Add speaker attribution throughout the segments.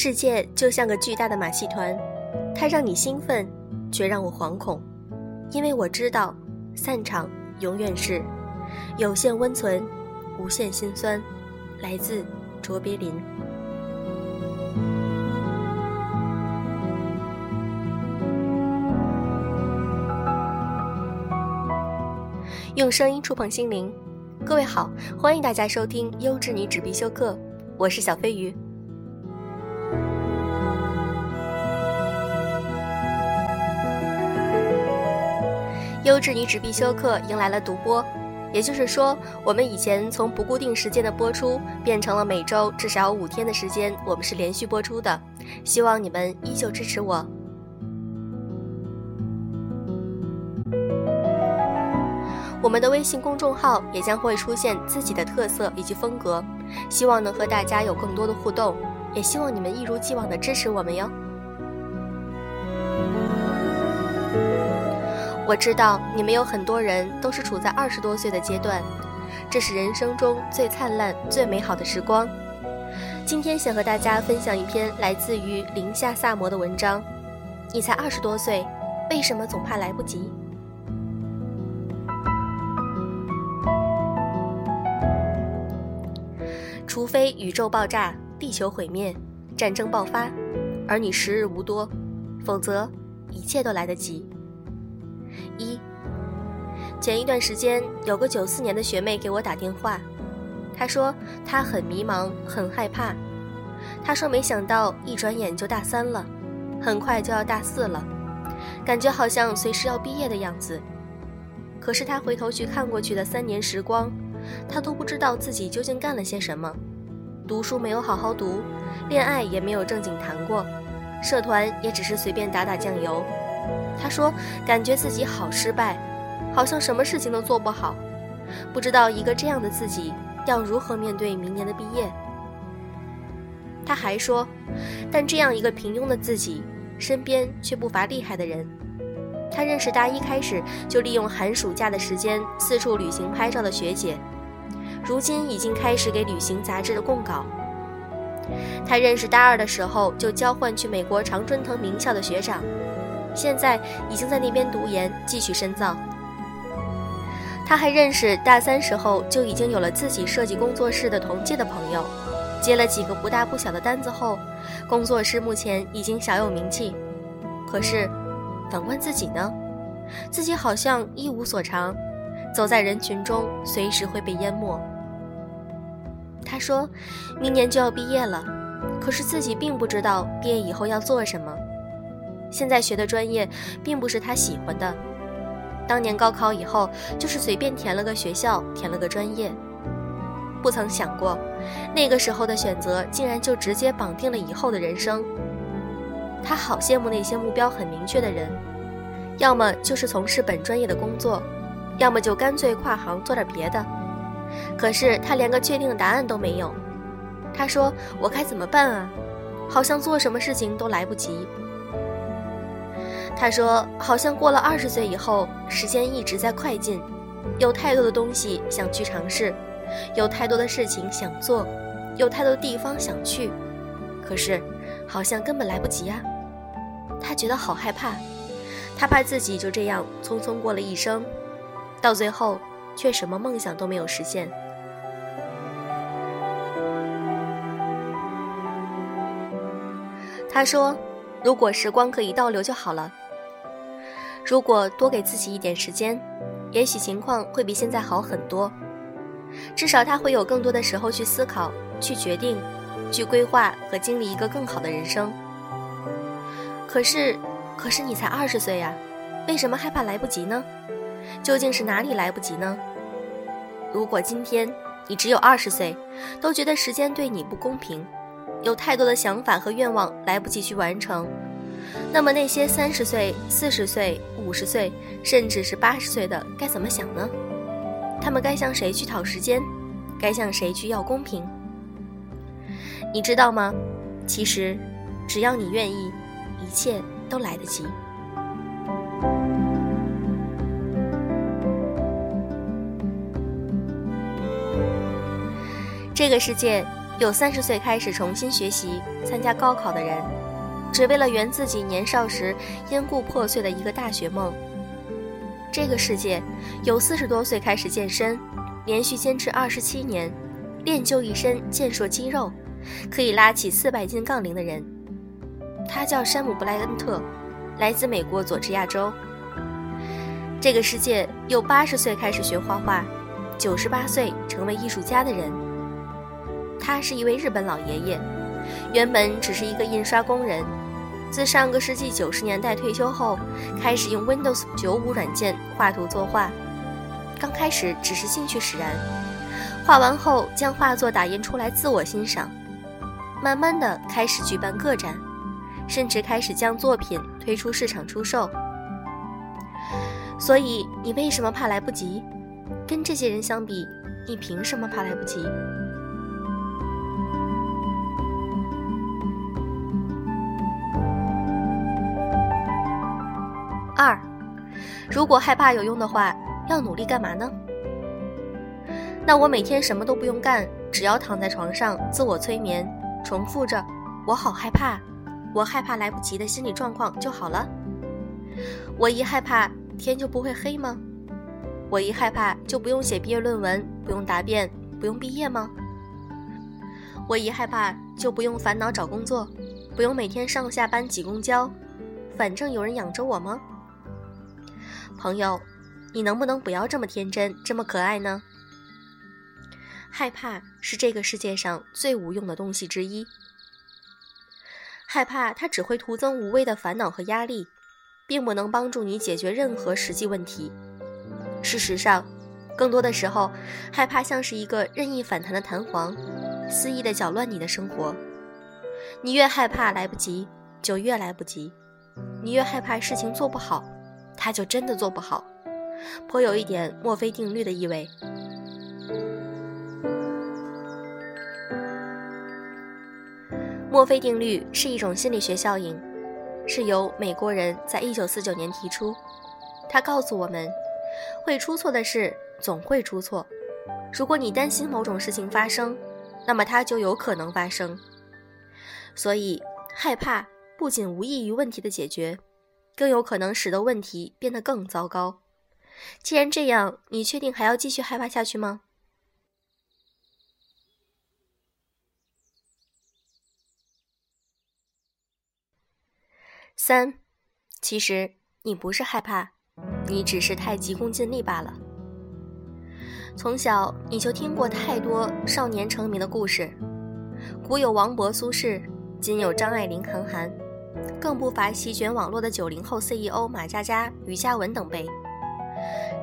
Speaker 1: 世界就像个巨大的马戏团，它让你兴奋，却让我惶恐，因为我知道，散场永远是有限温存，无限心酸。来自卓别林。用声音触碰心灵，各位好，欢迎大家收听《优质女纸必修课》，我是小飞鱼。优质女纸必修课迎来了独播，也就是说，我们以前从不固定时间的播出，变成了每周至少五天的时间，我们是连续播出的。希望你们依旧支持我。我们的微信公众号也将会出现自己的特色以及风格，希望能和大家有更多的互动，也希望你们一如既往的支持我们哟。我知道你们有很多人都是处在二十多岁的阶段，这是人生中最灿烂、最美好的时光。今天想和大家分享一篇来自于林夏萨摩的文章。你才二十多岁，为什么总怕来不及？除非宇宙爆炸、地球毁灭、战争爆发，而你时日无多，否则一切都来得及。一，前一段时间有个九四年的学妹给我打电话，她说她很迷茫，很害怕。她说没想到一转眼就大三了，很快就要大四了，感觉好像随时要毕业的样子。可是她回头去看过去的三年时光，她都不知道自己究竟干了些什么。读书没有好好读，恋爱也没有正经谈过，社团也只是随便打打酱油。他说：“感觉自己好失败，好像什么事情都做不好，不知道一个这样的自己要如何面对明年的毕业。”他还说：“但这样一个平庸的自己，身边却不乏厉害的人。他认识大一开始就利用寒暑假的时间四处旅行拍照的学姐。”如今已经开始给旅行杂志的供稿。他认识大二的时候就交换去美国常春藤名校的学长，现在已经在那边读研继续深造。他还认识大三时候就已经有了自己设计工作室的同届的朋友，接了几个不大不小的单子后，工作室目前已经小有名气。可是，反观自己呢，自己好像一无所长，走在人群中随时会被淹没。他说：“明年就要毕业了，可是自己并不知道毕业以后要做什么。现在学的专业并不是他喜欢的。当年高考以后就是随便填了个学校，填了个专业，不曾想过那个时候的选择竟然就直接绑定了以后的人生。他好羡慕那些目标很明确的人，要么就是从事本专业的工作，要么就干脆跨行做点别的。”可是他连个确定的答案都没有。他说：“我该怎么办啊？好像做什么事情都来不及。”他说：“好像过了二十岁以后，时间一直在快进，有太多的东西想去尝试，有太多的事情想做，有太多地方想去，可是好像根本来不及啊！”他觉得好害怕，他怕自己就这样匆匆过了一生，到最后。却什么梦想都没有实现。他说：“如果时光可以倒流就好了。如果多给自己一点时间，也许情况会比现在好很多。至少他会有更多的时候去思考、去决定、去规划和经历一个更好的人生。可是，可是你才二十岁呀，为什么害怕来不及呢？”究竟是哪里来不及呢？如果今天你只有二十岁，都觉得时间对你不公平，有太多的想法和愿望来不及去完成，那么那些三十岁、四十岁、五十岁，甚至是八十岁的该怎么想呢？他们该向谁去讨时间？该向谁去要公平？你知道吗？其实，只要你愿意，一切都来得及。这个世界有三十岁开始重新学习、参加高考的人，只为了圆自己年少时因故破碎的一个大学梦。这个世界有四十多岁开始健身，连续坚持二十七年，练就一身健硕肌肉，可以拉起四百斤杠铃的人。他叫山姆·布莱恩特，来自美国佐治亚州。这个世界有八十岁开始学画画，九十八岁成为艺术家的人。他是一位日本老爷爷，原本只是一个印刷工人，自上个世纪九十年代退休后，开始用 Windows 九五软件画图作画。刚开始只是兴趣使然，画完后将画作打印出来自我欣赏，慢慢的开始举办个展，甚至开始将作品推出市场出售。所以你为什么怕来不及？跟这些人相比，你凭什么怕来不及？二，如果害怕有用的话，要努力干嘛呢？那我每天什么都不用干，只要躺在床上自我催眠，重复着“我好害怕，我害怕来不及”的心理状况就好了。我一害怕，天就不会黑吗？我一害怕，就不用写毕业论文，不用答辩，不用毕业吗？我一害怕，就不用烦恼找工作，不用每天上下班挤公交，反正有人养着我吗？朋友，你能不能不要这么天真，这么可爱呢？害怕是这个世界上最无用的东西之一。害怕它只会徒增无谓的烦恼和压力，并不能帮助你解决任何实际问题。事实上，更多的时候，害怕像是一个任意反弹的弹簧，肆意的搅乱你的生活。你越害怕来不及，就越来不及；你越害怕事情做不好。他就真的做不好，颇有一点墨菲定律的意味。墨菲定律是一种心理学效应，是由美国人在一九四九年提出。他告诉我们，会出错的事总会出错。如果你担心某种事情发生，那么它就有可能发生。所以，害怕不仅无益于问题的解决。更有可能使得问题变得更糟糕。既然这样，你确定还要继续害怕下去吗？三，其实你不是害怕，你只是太急功近利罢了。从小你就听过太多少年成名的故事，古有王勃、苏轼，今有张爱玲、韩寒。更不乏席卷网络的九零后 CEO 马佳佳、于嘉文等辈。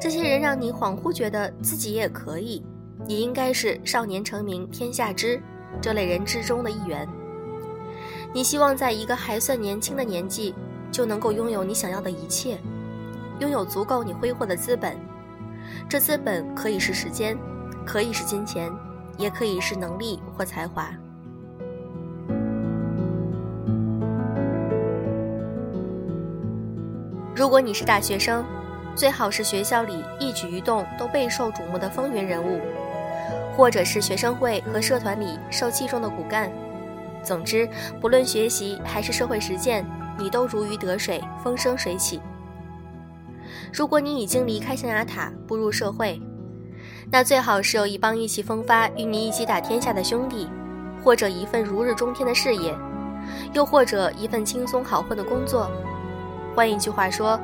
Speaker 1: 这些人让你恍惚觉得自己也可以，你应该是少年成名天下知这类人之中的一员。你希望在一个还算年轻的年纪就能够拥有你想要的一切，拥有足够你挥霍的资本。这资本可以是时间，可以是金钱，也可以是能力或才华。如果你是大学生，最好是学校里一举一动都备受瞩目的风云人物，或者是学生会和社团里受器重的骨干。总之，不论学习还是社会实践，你都如鱼得水，风生水起。如果你已经离开象牙塔，步入社会，那最好是有一帮意气风发、与你一起打天下的兄弟，或者一份如日中天的事业，又或者一份轻松好混的工作。换一句话说，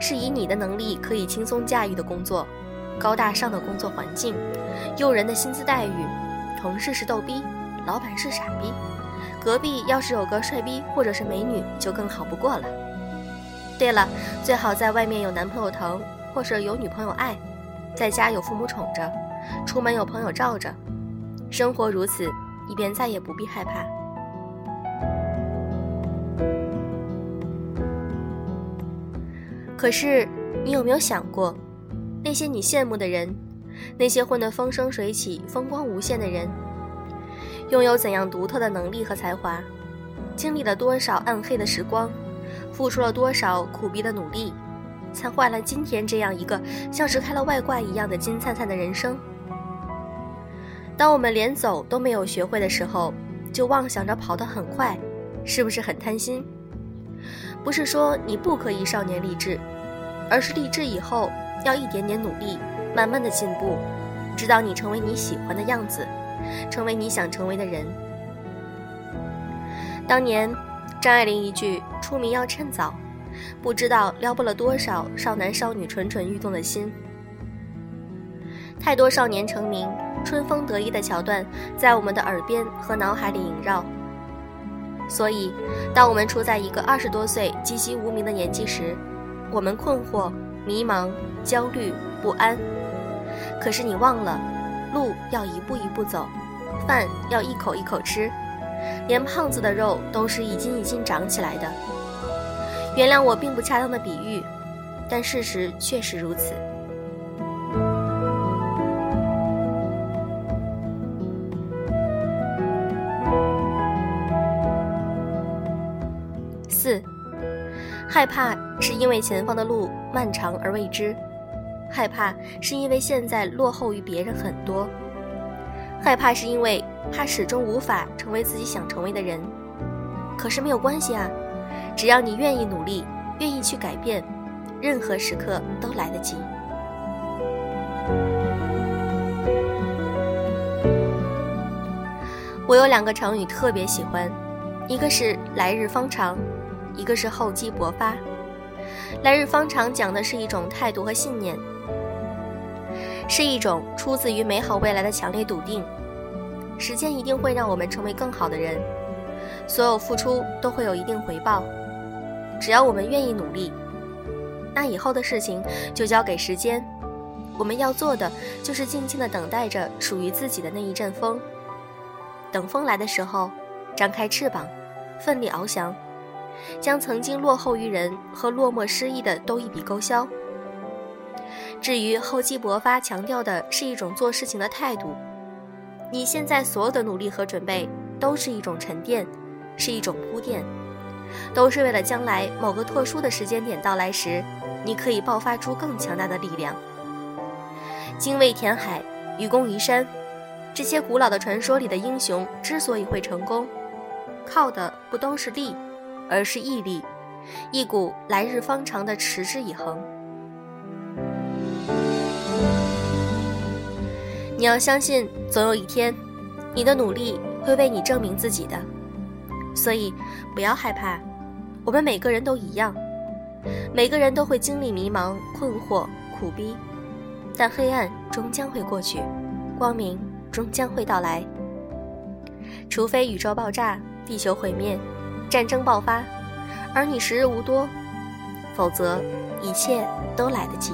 Speaker 1: 是以你的能力可以轻松驾驭的工作，高大上的工作环境，诱人的薪资待遇，同事是逗逼，老板是傻逼，隔壁要是有个帅逼或者是美女就更好不过了。对了，最好在外面有男朋友疼，或者有女朋友爱，在家有父母宠着，出门有朋友罩着，生活如此，你便再也不必害怕。可是，你有没有想过，那些你羡慕的人，那些混得风生水起、风光无限的人，拥有怎样独特的能力和才华，经历了多少暗黑的时光，付出了多少苦逼的努力，才换来今天这样一个像是开了外挂一样的金灿灿的人生？当我们连走都没有学会的时候，就妄想着跑得很快，是不是很贪心？不是说你不可以少年立志，而是立志以后要一点点努力，慢慢的进步，直到你成为你喜欢的样子，成为你想成为的人。当年，张爱玲一句“出名要趁早”，不知道撩拨了多少少男少女蠢蠢欲动的心。太多少年成名、春风得意的桥段在我们的耳边和脑海里萦绕。所以，当我们处在一个二十多岁籍籍无名的年纪时，我们困惑、迷茫、焦虑、不安。可是你忘了，路要一步一步走，饭要一口一口吃，连胖子的肉都是一斤一斤长起来的。原谅我并不恰当的比喻，但事实确实如此。害怕是因为前方的路漫长而未知，害怕是因为现在落后于别人很多，害怕是因为怕始终无法成为自己想成为的人。可是没有关系啊，只要你愿意努力，愿意去改变，任何时刻都来得及。我有两个成语特别喜欢，一个是“来日方长”。一个是厚积薄发，来日方长讲的是一种态度和信念，是一种出自于美好未来的强烈笃定。时间一定会让我们成为更好的人，所有付出都会有一定回报，只要我们愿意努力，那以后的事情就交给时间。我们要做的就是静静的等待着属于自己的那一阵风，等风来的时候，张开翅膀，奋力翱翔。将曾经落后于人和落寞失意的都一笔勾销。至于厚积薄发，强调的是一种做事情的态度。你现在所有的努力和准备，都是一种沉淀，是一种铺垫，都是为了将来某个特殊的时间点到来时，你可以爆发出更强大的力量。精卫填海，愚公移山，这些古老的传说里的英雄之所以会成功，靠的不都是力？而是毅力，一股来日方长的持之以恒。你要相信，总有一天，你的努力会为你证明自己的。所以，不要害怕，我们每个人都一样，每个人都会经历迷茫、困惑、苦逼，但黑暗终将会过去，光明终将会到来。除非宇宙爆炸，地球毁灭。战争爆发，而你时日无多，否则一切都来得及。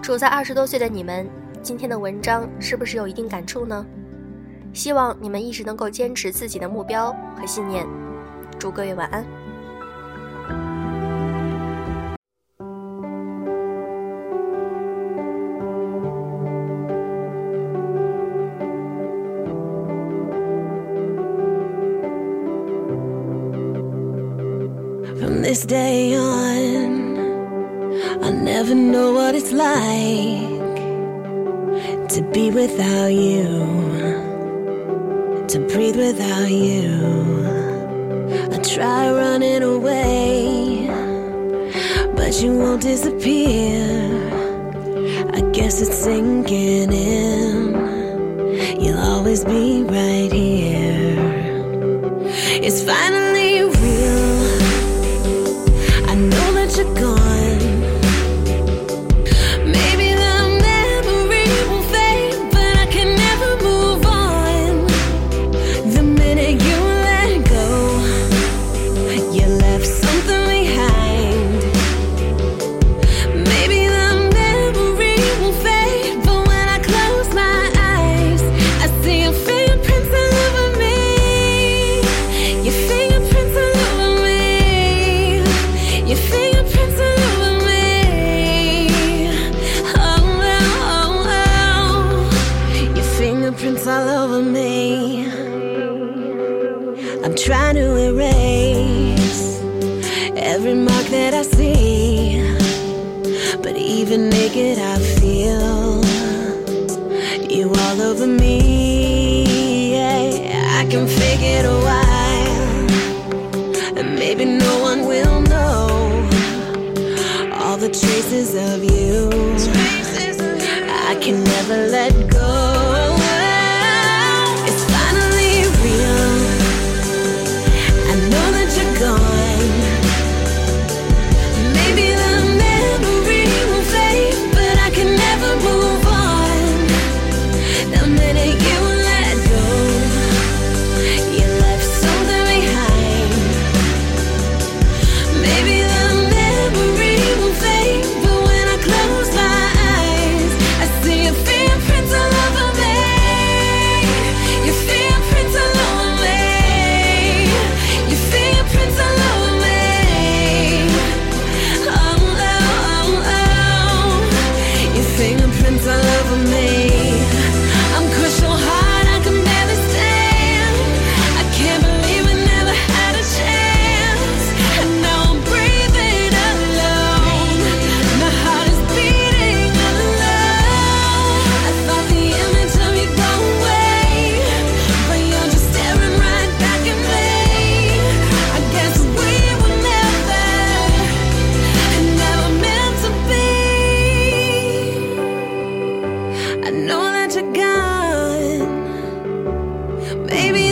Speaker 1: 处在二十多岁的你们，今天的文章是不是有一定感触呢？希望你们一直能够坚持自己的目标和信念。祝各位晚安。
Speaker 2: I'll never know what it's like to be without you, to breathe without you. I try running away, but you won't disappear. I guess it's sinking in. You'll always be right here. It's finally I'm trying to erase every mark that I see, but even naked, I feel you all over me. Yeah, I can fake it a while, and maybe no one will know all the traces of you. I can never let go. I know that you're gone. Maybe